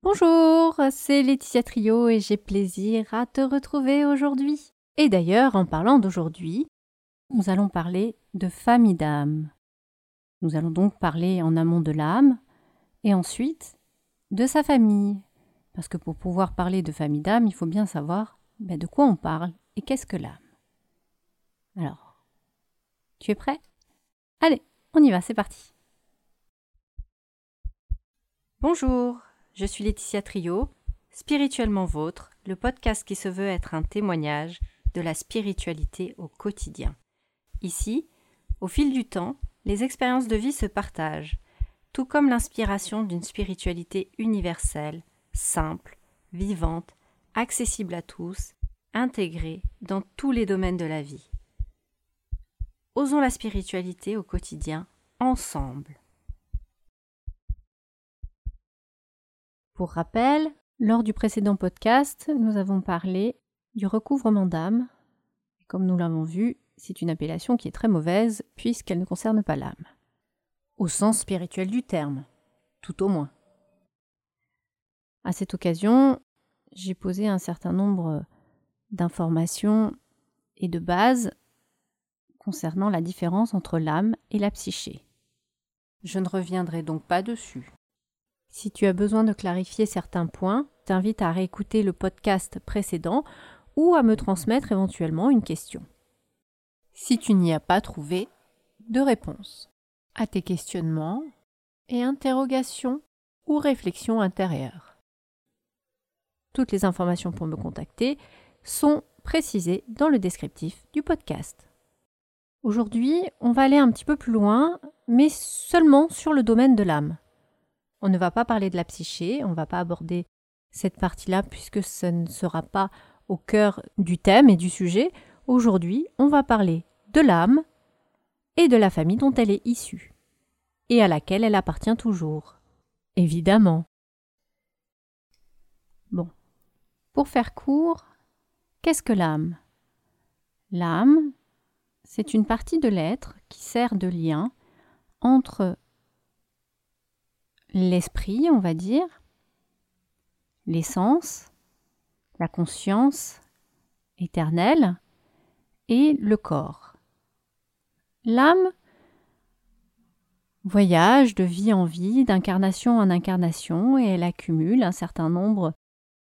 Bonjour, c'est Laetitia Trio et j'ai plaisir à te retrouver aujourd'hui. Et d'ailleurs, en parlant d'aujourd'hui, nous allons parler de famille d'âme. Nous allons donc parler en amont de l'âme et ensuite de sa famille. Parce que pour pouvoir parler de famille d'âme, il faut bien savoir ben, de quoi on parle et qu'est-ce que l'âme. Alors, tu es prêt? Allez, on y va, c'est parti. Bonjour, je suis Laetitia Trio, Spirituellement Vôtre, le podcast qui se veut être un témoignage de la spiritualité au quotidien. Ici, au fil du temps, les expériences de vie se partagent, tout comme l'inspiration d'une spiritualité universelle, simple, vivante, accessible à tous, intégrée dans tous les domaines de la vie. Osons la spiritualité au quotidien ensemble. Pour rappel, lors du précédent podcast, nous avons parlé du recouvrement d'âme. Comme nous l'avons vu, c'est une appellation qui est très mauvaise puisqu'elle ne concerne pas l'âme. Au sens spirituel du terme, tout au moins. À cette occasion, j'ai posé un certain nombre d'informations et de bases concernant la différence entre l'âme et la psyché. Je ne reviendrai donc pas dessus. Si tu as besoin de clarifier certains points, t'invite à réécouter le podcast précédent ou à me transmettre éventuellement une question. Si tu n'y as pas trouvé de réponse à tes questionnements et interrogations ou réflexions intérieures. Toutes les informations pour me contacter sont précisées dans le descriptif du podcast. Aujourd'hui, on va aller un petit peu plus loin, mais seulement sur le domaine de l'âme. On ne va pas parler de la psyché, on ne va pas aborder cette partie-là puisque ce ne sera pas au cœur du thème et du sujet. Aujourd'hui, on va parler de l'âme et de la famille dont elle est issue et à laquelle elle appartient toujours. Évidemment. Bon. Pour faire court, qu'est-ce que l'âme? L'âme, c'est une partie de l'être qui sert de lien entre l'esprit, on va dire, l'essence, la conscience éternelle et le corps. L'âme voyage de vie en vie, d'incarnation en incarnation, et elle accumule un certain nombre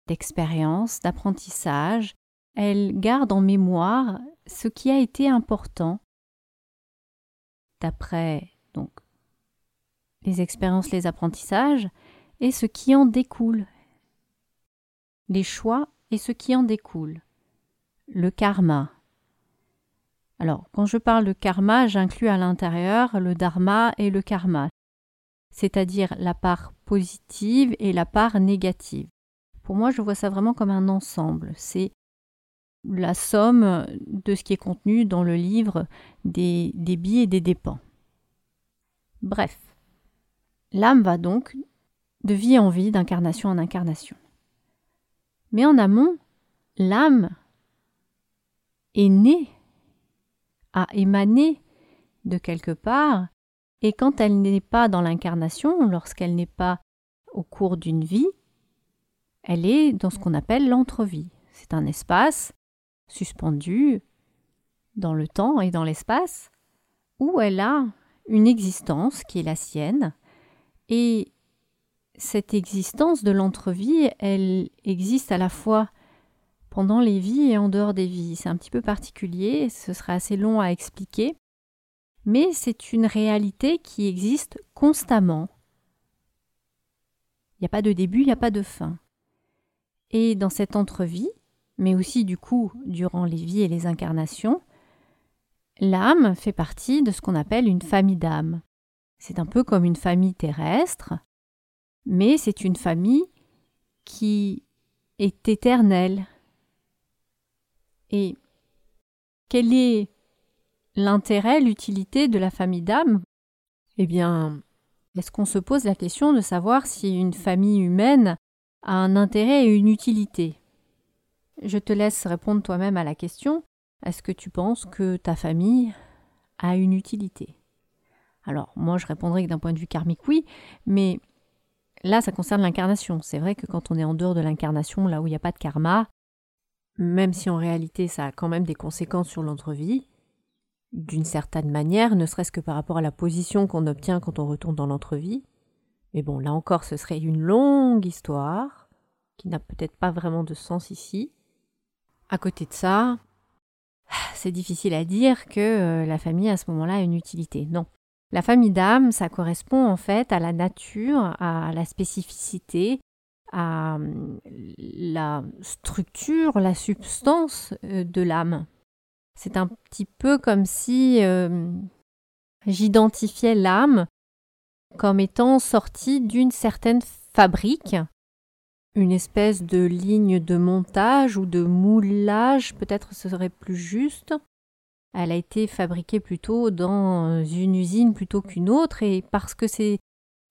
d'expériences, d'apprentissages. Elle garde en mémoire ce qui a été important d'après donc les expériences, les apprentissages, et ce qui en découle, les choix et ce qui en découle, le karma. Alors, quand je parle de karma, j'inclus à l'intérieur le dharma et le karma, c'est-à-dire la part positive et la part négative. Pour moi, je vois ça vraiment comme un ensemble. C'est la somme de ce qui est contenu dans le livre des débits et des dépens. Bref, L'âme va donc de vie en vie, d'incarnation en incarnation. Mais en amont, l'âme est née, a émané de quelque part, et quand elle n'est pas dans l'incarnation, lorsqu'elle n'est pas au cours d'une vie, elle est dans ce qu'on appelle l'entrevie. C'est un espace suspendu dans le temps et dans l'espace où elle a une existence qui est la sienne, et cette existence de l'entrevie, elle existe à la fois pendant les vies et en dehors des vies. C'est un petit peu particulier, ce serait assez long à expliquer, mais c'est une réalité qui existe constamment. Il n'y a pas de début, il n'y a pas de fin. Et dans cette entrevie, mais aussi du coup durant les vies et les incarnations, l'âme fait partie de ce qu'on appelle une famille d'âmes. C'est un peu comme une famille terrestre, mais c'est une famille qui est éternelle. Et quel est l'intérêt, l'utilité de la famille d'âme? Eh bien, est-ce qu'on se pose la question de savoir si une famille humaine a un intérêt et une utilité? Je te laisse répondre toi-même à la question. Est-ce que tu penses que ta famille a une utilité? Alors, moi, je répondrais que d'un point de vue karmique, oui, mais là, ça concerne l'incarnation. C'est vrai que quand on est en dehors de l'incarnation, là où il n'y a pas de karma, même si en réalité ça a quand même des conséquences sur l'entrevie, d'une certaine manière, ne serait-ce que par rapport à la position qu'on obtient quand on retourne dans l'entrevie. Mais bon, là encore, ce serait une longue histoire qui n'a peut-être pas vraiment de sens ici. À côté de ça, c'est difficile à dire que euh, la famille à ce moment-là a une utilité. Non. La famille d'âme, ça correspond en fait à la nature, à la spécificité, à hum, la structure, la substance euh, de l'âme. C'est un petit peu comme si euh, j'identifiais l'âme comme étant sortie d'une certaine fabrique, une espèce de ligne de montage ou de moulage, peut-être ce serait plus juste. Elle a été fabriquée plutôt dans une usine plutôt qu'une autre, et parce que c'est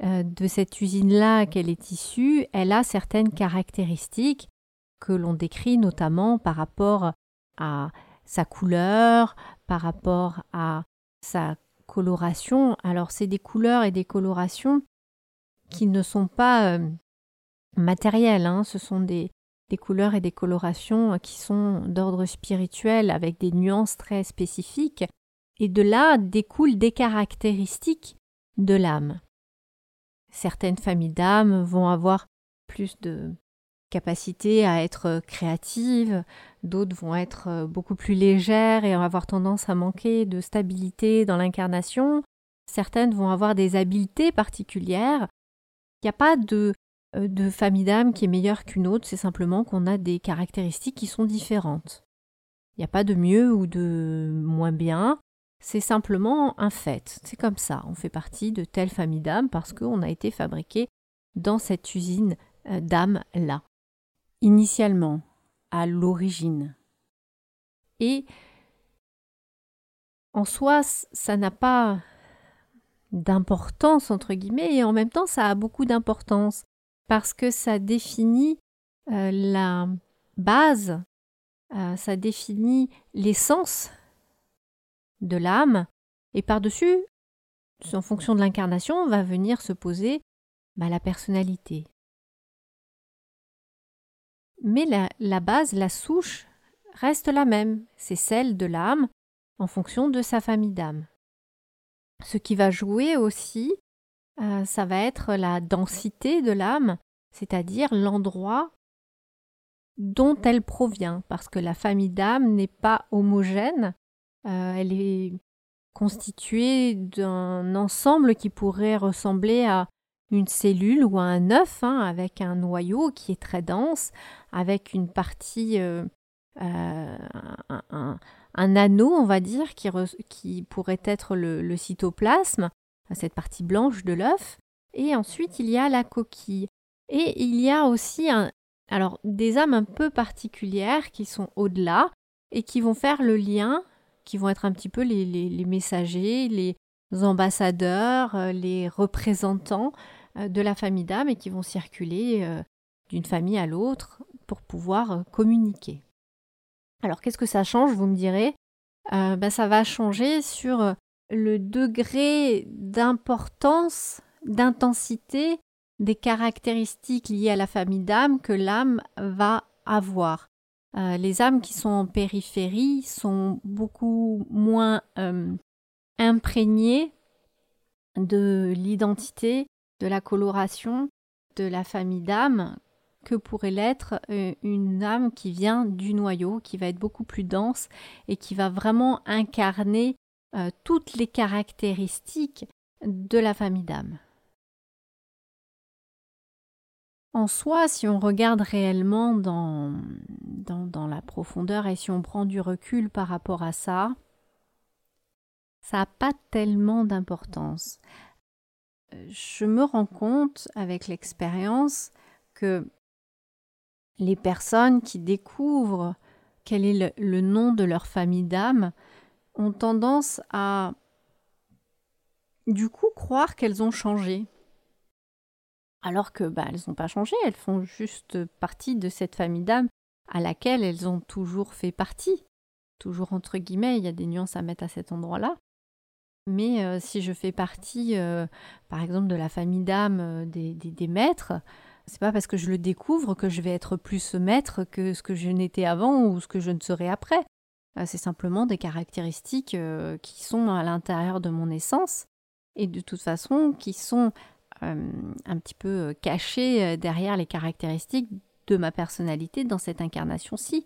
euh, de cette usine-là qu'elle est issue, elle a certaines caractéristiques que l'on décrit notamment par rapport à sa couleur, par rapport à sa coloration. Alors c'est des couleurs et des colorations qui ne sont pas euh, matérielles, hein. ce sont des, des couleurs et des colorations qui sont d'ordre spirituel avec des nuances très spécifiques, et de là découlent des caractéristiques de l'âme. Certaines familles d'âmes vont avoir plus de capacité à être créatives, d'autres vont être beaucoup plus légères et avoir tendance à manquer de stabilité dans l'incarnation. Certaines vont avoir des habiletés particulières. Il n'y a pas de, de famille d'âme qui est meilleure qu'une autre, c'est simplement qu'on a des caractéristiques qui sont différentes. Il n'y a pas de mieux ou de moins bien. C'est simplement un fait. C'est comme ça. On fait partie de telle famille d'âmes parce qu'on a été fabriqué dans cette usine euh, d'âmes-là. Initialement, à l'origine. Et en soi, ça n'a pas d'importance, entre guillemets, et en même temps, ça a beaucoup d'importance parce que ça définit euh, la base, euh, ça définit l'essence de l'âme, et par-dessus, en fonction de l'incarnation, va venir se poser bah, la personnalité. Mais la, la base, la souche, reste la même, c'est celle de l'âme en fonction de sa famille d'âme. Ce qui va jouer aussi, euh, ça va être la densité de l'âme, c'est-à-dire l'endroit dont elle provient, parce que la famille d'âme n'est pas homogène, euh, elle est constituée d'un ensemble qui pourrait ressembler à une cellule ou à un œuf, hein, avec un noyau qui est très dense, avec une partie, euh, un, anneau, on va dire, qui, pourrait être le, cytoplasme, cette partie blanche de l'œuf. Et ensuite, il y a la coquille. Et il y a aussi alors, des âmes un peu particulières qui sont au-delà et qui vont faire le lien qui vont être un petit peu les, messagers, les ambassadeurs, euh, les représentants euh, de la famille d'âme et qui vont circuler euh, d'une famille à l'autre pour pouvoir communiquer. Alors qu'est-ce que ça change, vous me direz? Ben, Ça va changer sur le degré d'importance, d'intensité des caractéristiques liées à la famille d'âme que l'âme va avoir. Euh, les âmes qui sont en périphérie sont beaucoup moins euh, imprégnées de l'identité, de la coloration de la famille d'âmes que pourrait l'être euh, une âme qui vient du noyau, qui va être beaucoup plus dense et qui va vraiment incarner toutes les caractéristiques de la famille d'âmes. En soi, si on regarde réellement dans, dans, la profondeur et si on prend du recul par rapport à ça, ça n'a pas tellement d'importance. Je me rends compte avec l'expérience que les personnes qui découvrent quel est le nom de leur famille d'âme ont tendance à du coup croire qu'elles ont changé alors que bah, elles n'ont pas changé, elles font juste partie de cette famille d'âmes à laquelle elles ont toujours fait partie. Toujours entre guillemets, il y a des nuances à mettre à cet endroit-là. Mais si je fais partie, par exemple, de la famille d'âmes des, des, des, maîtres, c'est pas parce que je le découvre que je vais être plus maître que ce que je n'étais avant ou ce que je ne serai après. C'est simplement des caractéristiques qui sont à l'intérieur de mon essence et de toute façon qui sont un petit peu cachées derrière les caractéristiques de ma personnalité dans cette incarnation-ci.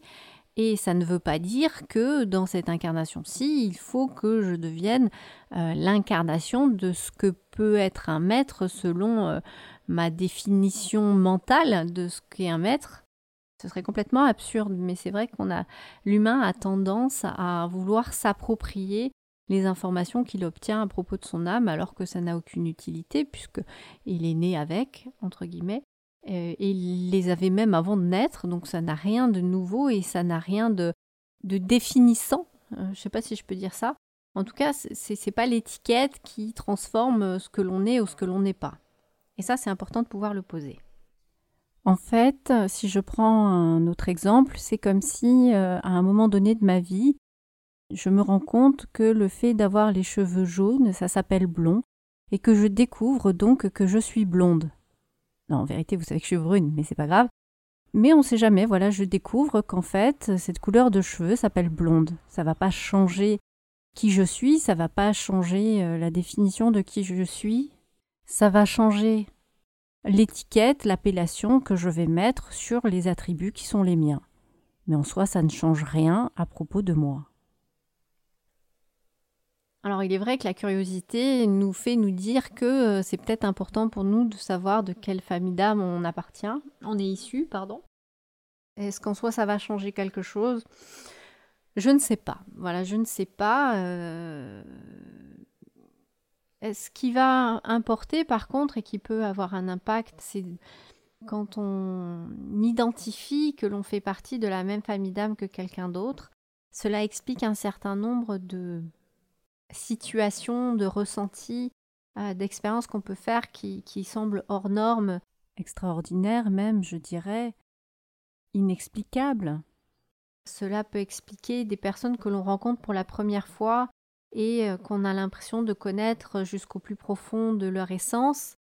Et ça ne veut pas dire que dans cette incarnation-ci, il faut que je devienne euh, l'incarnation de ce que peut être un maître selon euh, ma définition mentale de ce qu'est un maître. Ce serait complètement absurde, mais c'est vrai qu'on a l'humain a tendance à vouloir s'approprier les informations qu'il obtient à propos de son âme alors que ça n'a aucune utilité puisque il est né avec entre guillemets euh, et il les avait même avant de naître, donc ça n'a rien de nouveau et ça n'a rien de, définissant. Euh, je ne sais pas si je peux dire ça. En tout cas, ce n'est pas l'étiquette qui transforme ce que l'on est ou ce que l'on n'est pas. Et ça, c'est important de pouvoir le poser. En fait, si je prends un autre exemple, c'est comme si, euh, à un moment donné de ma vie, je me rends compte que le fait d'avoir les cheveux jaunes, ça s'appelle blond, et que je découvre donc que je suis blonde. Non, en vérité, vous savez que je suis brune, mais c'est pas grave. Mais on ne sait jamais, voilà, je découvre qu'en fait, cette couleur de cheveux s'appelle blonde. Ça va pas changer qui je suis, ça va pas changer euh, la définition de qui je suis. Ça va changer l'étiquette, l'appellation que je vais mettre sur les attributs qui sont les miens. Mais en soi, ça ne change rien à propos de moi. Alors il est vrai que la curiosité nous fait nous dire que euh, c'est peut-être important pour nous de savoir de quelle famille d'âme on appartient, on est issu, pardon. Est-ce qu'en soi ça va changer quelque chose? Je ne sais pas. Voilà, je ne sais pas. Euh... Ce qui va importer par contre et qui peut avoir un impact, c'est quand on identifie que l'on fait partie de la même famille d'âme que quelqu'un d'autre. Cela explique un certain nombre de situations, de ressentis, euh, d'expériences qu'on peut faire qui, qui semblent hors normes, extraordinaires même, je dirais, inexplicables. Cela peut expliquer des personnes que l'on rencontre pour la première fois et qu'on a l'impression de connaître jusqu'au plus profond de leur essence.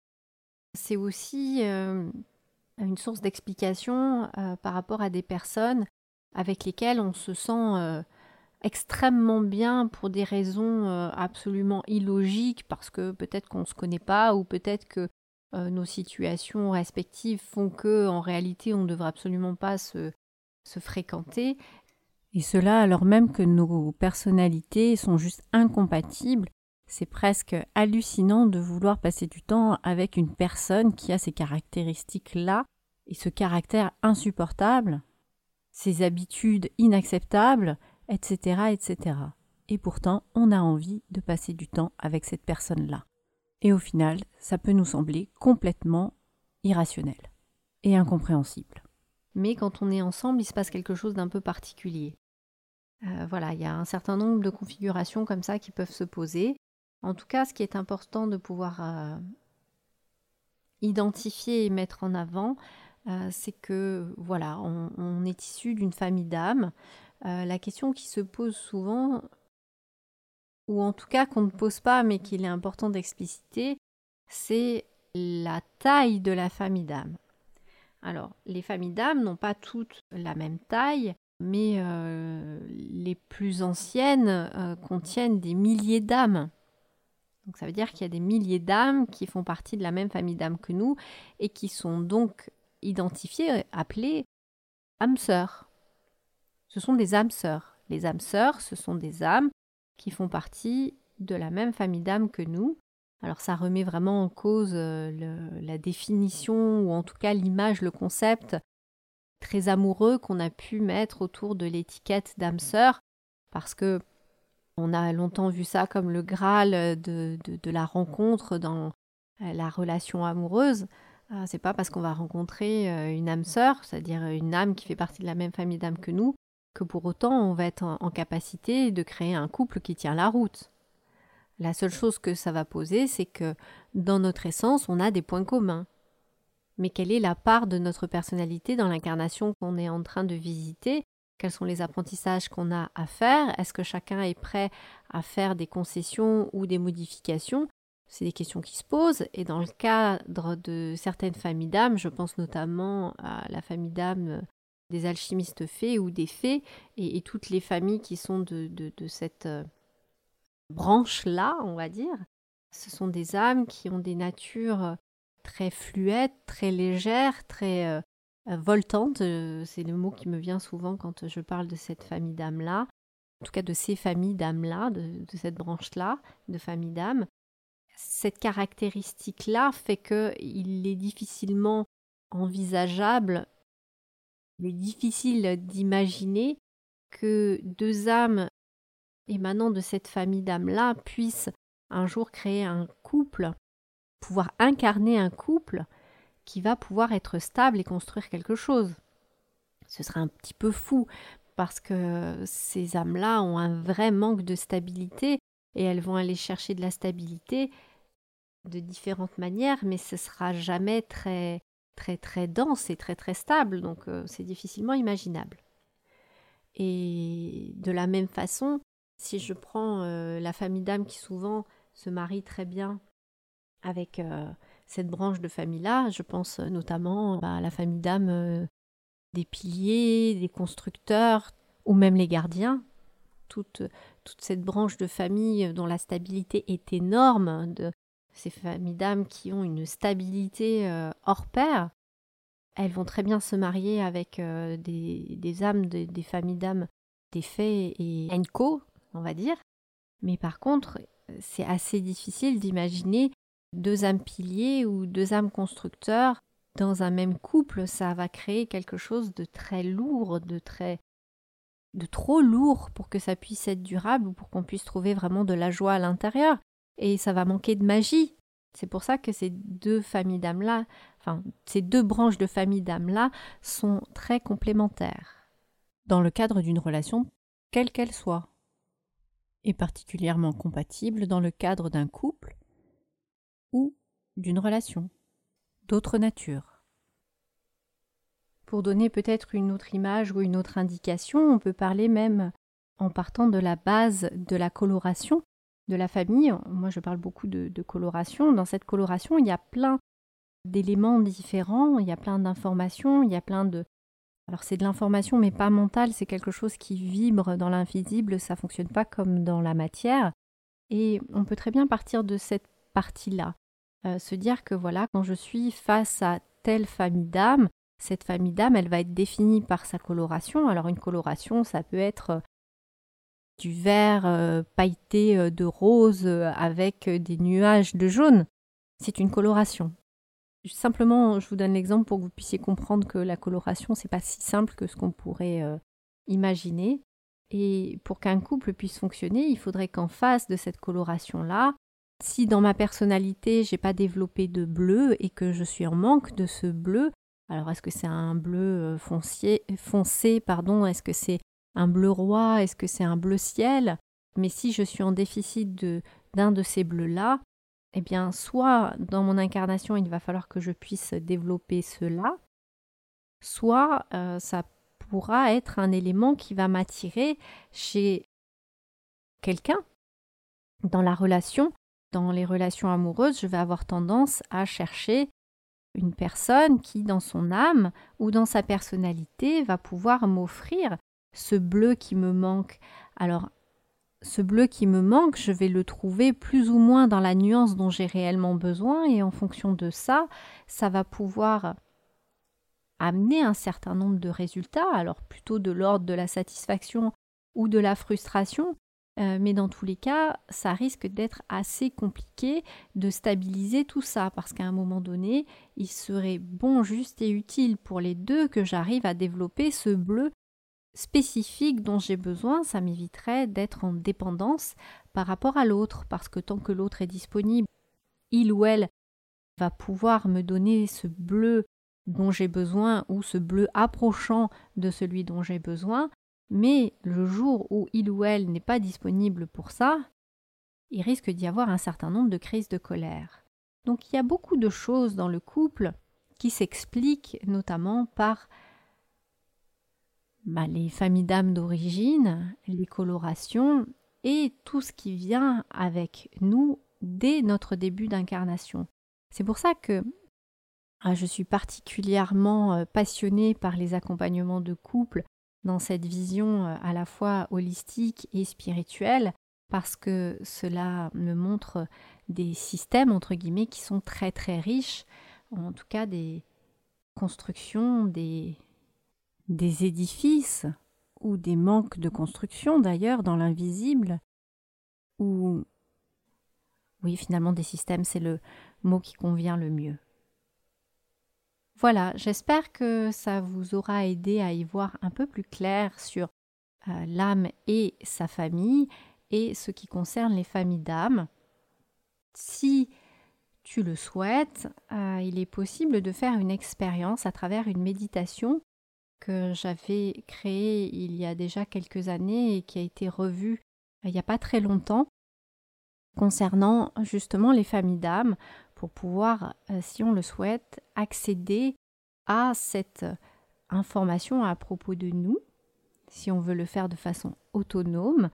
C'est aussi une source d'explication par rapport à des personnes avec lesquelles on se sent extrêmement bien pour des raisons absolument illogiques, parce que peut-être qu'on ne se connaît pas, ou peut-être que nos situations respectives font que, en réalité, on ne devrait absolument pas se fréquenter. Et cela alors même que nos personnalités sont juste incompatibles. C'est presque hallucinant de vouloir passer du temps avec une personne qui a ces caractéristiques-là et ce caractère insupportable, ces habitudes inacceptables etc., etc. Et pourtant, on a envie de passer du temps avec cette personne-là. Et au final, ça peut nous sembler complètement irrationnel et incompréhensible. Mais quand on est ensemble, il se passe quelque chose d'un peu particulier. Euh, voilà, il y a un certain nombre de configurations comme ça qui peuvent se poser. En tout cas, ce qui est important de pouvoir euh, identifier et mettre en avant, euh, c'est que voilà, on est issu d'une famille d'âmes la question qui se pose souvent, ou en tout cas qu'on ne pose pas mais qu'il est important d'expliciter, c'est la taille de la famille d'âmes. Alors, les familles d'âmes n'ont pas toutes la même taille, mais euh, les plus anciennes euh, contiennent des milliers d'âmes. Donc ça veut dire qu'il y a des milliers d'âmes qui font partie de la même famille d'âmes que nous et qui sont donc identifiées, appelées âmes sœurs. Ce sont des âmes sœurs. Les âmes sœurs, ce sont des âmes qui font partie de la même famille d'âmes que nous. Alors ça remet vraiment en cause euh, la définition ou en tout cas l'image, le concept très amoureux qu'on a pu mettre autour de l'étiquette d'âme sœur parce que on a longtemps vu ça comme le graal de, de la rencontre dans euh, la relation amoureuse. Euh, c'est pas parce qu'on va rencontrer une âme sœur, c'est-à-dire une âme qui fait partie de la même famille d'âmes que nous, que pour autant on va être en, capacité de créer un couple qui tient la route. La seule chose que ça va poser, c'est que dans notre essence, on a des points communs. Mais quelle est la part de notre personnalité dans l'incarnation qu'on est en train de visiter? Quels sont les apprentissages qu'on a à faire, est-ce que chacun est prêt à faire des concessions ou des modifications? C'est des questions qui se posent. Et dans le cadre de certaines familles d'âmes, je pense notamment à la famille d'âmes des alchimistes fées ou des fées et, toutes les familles qui sont de, cette euh, branche-là, on va dire, ce sont des âmes qui ont des natures très fluides, très légères, très euh, euh, voltantes. C'est le mot qui me vient souvent quand je parle de cette famille d'âmes-là, en tout cas de ces familles d'âmes-là, de, cette branche-là, de famille d'âmes. Cette caractéristique-là fait qu'il est difficilement envisageable, il est difficile d'imaginer que deux âmes émanant de cette famille d'âmes-là puissent un jour créer un couple, pouvoir incarner un couple qui va pouvoir être stable et construire quelque chose. Ce serait un petit peu fou parce que ces âmes-là ont un vrai manque de stabilité et elles vont aller chercher de la stabilité de différentes manières, mais ce sera jamais très très très dense et très très stable, donc euh, c'est difficilement imaginable. Et de la même façon, si je prends euh, la famille d'âmes qui souvent se marie très bien avec euh, cette branche de famille-là. Je pense notamment bah, à la famille d'âmes euh, des piliers, des constructeurs ou même les gardiens. Toute, toute cette branche de famille dont la stabilité est énorme, de ces familles d'âmes qui ont une stabilité euh, hors pair, elles vont très bien se marier avec des, âmes, des familles d'âmes des fées et Enco, on va dire. Mais par contre, c'est assez difficile d'imaginer deux âmes piliers ou deux âmes constructeurs dans un même couple. Ça va créer quelque chose de très lourd, de très de trop lourd pour que ça puisse être durable ou pour qu'on puisse trouver vraiment de la joie à l'intérieur. Et ça va manquer de magie. C'est pour ça que ces deux familles d'âmes-là, enfin, ces deux branches de famille d'âmes-là sont très complémentaires. Dans le cadre d'une relation, quelle qu'elle soit est particulièrement compatible dans le cadre d'un couple ou d'une relation d'autre nature. Pour donner peut-être une autre image ou une autre indication, on peut parler même en partant de la base de la coloration de la famille. Moi, je parle beaucoup de, coloration. Dans cette coloration, il y a plein d'éléments différents, il y a plein d'informations, il y a plein de, alors c'est de l'information mais pas mentale, c'est quelque chose qui vibre dans l'invisible, ça fonctionne pas comme dans la matière. Et on peut très bien partir de cette partie-là, euh, se dire que voilà, quand je suis face à telle famille d'âmes, cette famille d'âmes, elle va être définie par sa coloration. Alors une coloration, ça peut être euh, du vert euh, pailleté de rose avec des nuages de jaune. C'est une coloration. Simplement, je vous donne l'exemple pour que vous puissiez comprendre que la coloration, c'est pas si simple que ce qu'on pourrait imaginer. Et pour qu'un couple puisse fonctionner, il faudrait qu'en face de cette coloration-là, si dans ma personnalité, j'ai pas développé de bleu et que je suis en manque de ce bleu, alors est-ce que c'est un bleu euh, foncier, foncé, pardon, est-ce que c'est un bleu roi, est-ce que c'est un bleu ciel? Mais si je suis en déficit de d'un de ces bleus-là, eh bien, soit dans mon incarnation, il va falloir que je puisse développer cela, soit euh, ça pourra être un élément qui va m'attirer chez quelqu'un. Dans la relation, dans les relations amoureuses, je vais avoir tendance à chercher une personne qui, dans son âme ou dans sa personnalité, va pouvoir m'offrir ce bleu qui me manque. Alors, ce bleu qui me manque, je vais le trouver plus ou moins dans la nuance dont j'ai réellement besoin et en fonction de ça, ça va pouvoir amener un certain nombre de résultats, alors plutôt de l'ordre de la satisfaction ou de la frustration, euh, mais dans tous les cas, ça risque d'être assez compliqué de stabiliser tout ça, parce qu'à un moment donné, il serait bon, juste et utile pour les deux que j'arrive à développer ce bleu spécifique dont j'ai besoin, ça m'éviterait d'être en dépendance par rapport à l'autre, parce que tant que l'autre est disponible, il ou elle va pouvoir me donner ce bleu dont j'ai besoin ou ce bleu approchant de celui dont j'ai besoin, mais le jour où il ou elle n'est pas disponible pour ça, il risque d'y avoir un certain nombre de crises de colère. Donc il y a beaucoup de choses dans le couple qui s'expliquent notamment par bah, les familles d'âmes d'origine, les colorations et tout ce qui vient avec nous dès notre début d'incarnation. C'est pour ça que ah, je suis particulièrement euh, passionnée par les accompagnements de couple dans cette vision euh, à la fois holistique et spirituelle, parce que cela me montre des systèmes, entre guillemets, qui sont très très riches, en tout cas des constructions, des, des édifices, ou des manques de construction d'ailleurs dans l'invisible, ou oui, finalement, des systèmes, c'est le mot qui convient le mieux. Voilà, j'espère que ça vous aura aidé à y voir un peu plus clair sur euh, l'âme et sa famille et ce qui concerne les familles d'âmes. Si tu le souhaites, euh, il est possible de faire une expérience à travers une méditation que j'avais créée il y a déjà quelques années et qui a été revue euh, il n'y a pas très longtemps concernant justement les familles d'âmes pour pouvoir, euh, si on le souhaite, accéder à cette information à propos de nous, si on veut le faire de façon autonome.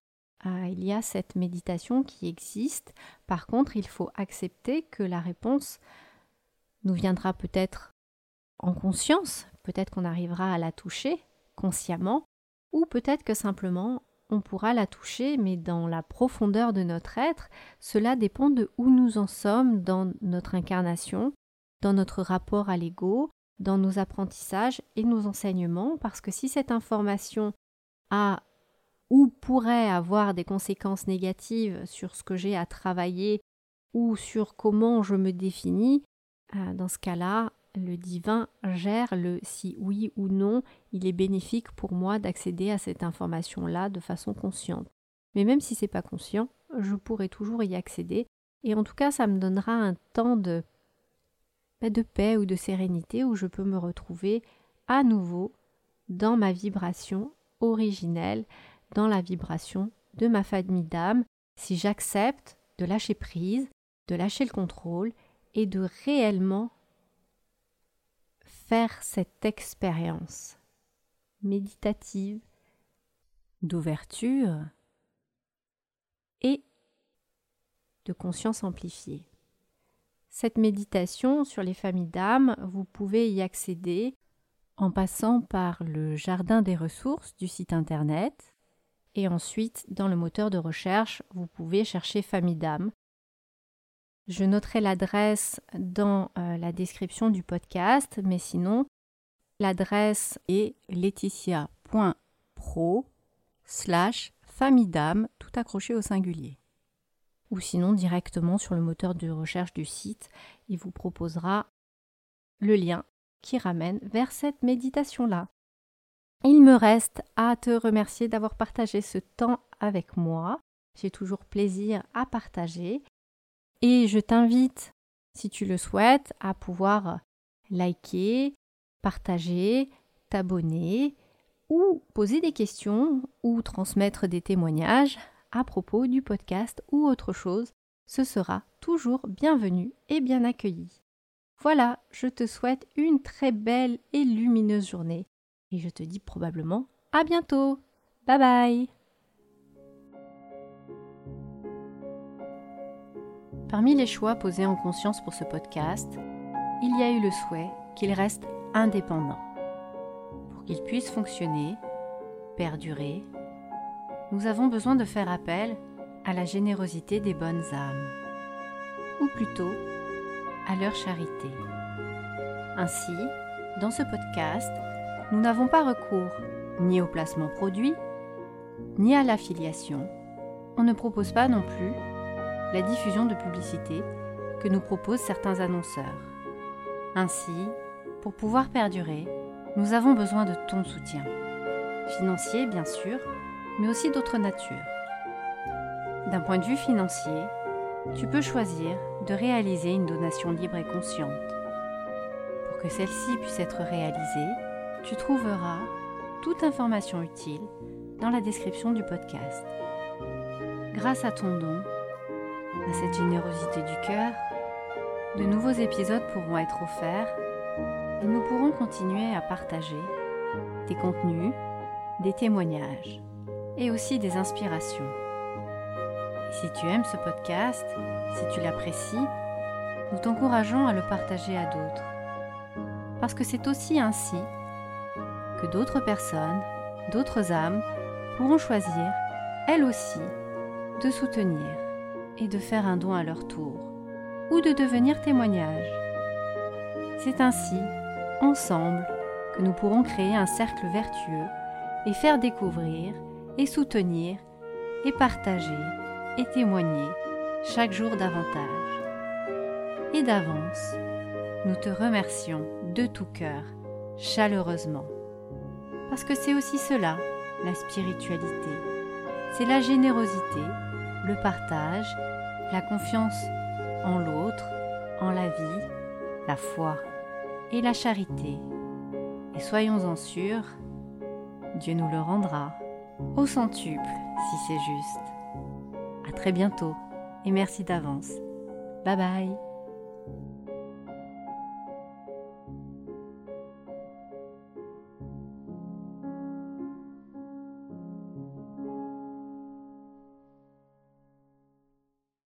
Euh, il y a cette méditation qui existe. Par contre, il faut accepter que la réponse nous viendra peut-être en conscience, peut-être qu'on arrivera à la toucher consciemment, ou peut-être que simplement on pourra la toucher, mais dans la profondeur de notre être, cela dépend de où nous en sommes dans notre incarnation, dans notre rapport à l'ego, dans nos apprentissages et nos enseignements, parce que si cette information a ou pourrait avoir des conséquences négatives sur ce que j'ai à travailler ou sur comment je me définis, euh, dans ce cas-là, le divin gère le si oui ou non il est bénéfique pour moi d'accéder à cette information-là de façon consciente. Mais même si c'est pas conscient, je pourrai toujours y accéder et en tout cas ça me donnera un temps de bah, de paix ou de sérénité où je peux me retrouver à nouveau dans ma vibration originelle, dans la vibration de ma famille d'âme, si j'accepte de lâcher prise, de lâcher le contrôle et de réellement cette expérience méditative d'ouverture et de conscience amplifiée. Cette méditation sur les familles d'âmes, vous pouvez y accéder en passant par le jardin des ressources du site internet et ensuite dans le moteur de recherche, vous pouvez chercher famille d'âmes je noterai l'adresse dans euh, la description du podcast, mais sinon, l'adresse est laetitia.pro slash famille d'âme, tout accroché au singulier. Ou sinon, directement sur le moteur de recherche du site, il vous proposera le lien qui ramène vers cette méditation-là. Il me reste à te remercier d'avoir partagé ce temps avec moi. J'ai toujours plaisir à partager et je t'invite, si tu le souhaites, à pouvoir liker, partager, t'abonner ou poser des questions ou transmettre des témoignages à propos du podcast ou autre chose. Ce sera toujours bienvenu et bien accueilli. Voilà, je te souhaite une très belle et lumineuse journée et je te dis probablement à bientôt. Bye bye Parmi les choix posés en conscience pour ce podcast, il y a eu le souhait qu'il reste indépendant. Pour qu'il puisse fonctionner, perdurer, nous avons besoin de faire appel à la générosité des bonnes âmes, ou plutôt à leur charité. Ainsi, dans ce podcast, nous n'avons pas recours ni au placement produit, ni à l'affiliation. On ne propose pas non plus la diffusion de publicité que nous proposent certains annonceurs. Ainsi, pour pouvoir perdurer, nous avons besoin de ton soutien. Financier, bien sûr, mais aussi d'autres natures. D'un point de vue financier, tu peux choisir de réaliser une donation libre et consciente. Pour que celle-ci puisse être réalisée, tu trouveras toute information utile dans la description du podcast. Grâce à ton don, à cette générosité du cœur, de nouveaux épisodes pourront être offerts et nous pourrons continuer à partager des contenus, des témoignages et aussi des inspirations. Si tu aimes ce podcast, si tu l'apprécies, nous t'encourageons à le partager à d'autres. Parce que c'est aussi ainsi que d'autres personnes, d'autres âmes pourront choisir, elles aussi, de soutenir et de faire un don à leur tour, ou de devenir témoignage. C'est ainsi, ensemble, que nous pourrons créer un cercle vertueux et faire découvrir et soutenir et partager et témoigner chaque jour davantage. Et d'avance, nous te remercions de tout cœur, chaleureusement. Parce que c'est aussi cela, la spiritualité. C'est la générosité, le partage, la confiance en l'autre, en la vie, la foi et la charité. Et soyons-en sûrs, Dieu nous le rendra au centuple si c'est juste. À très bientôt et merci d'avance. Bye bye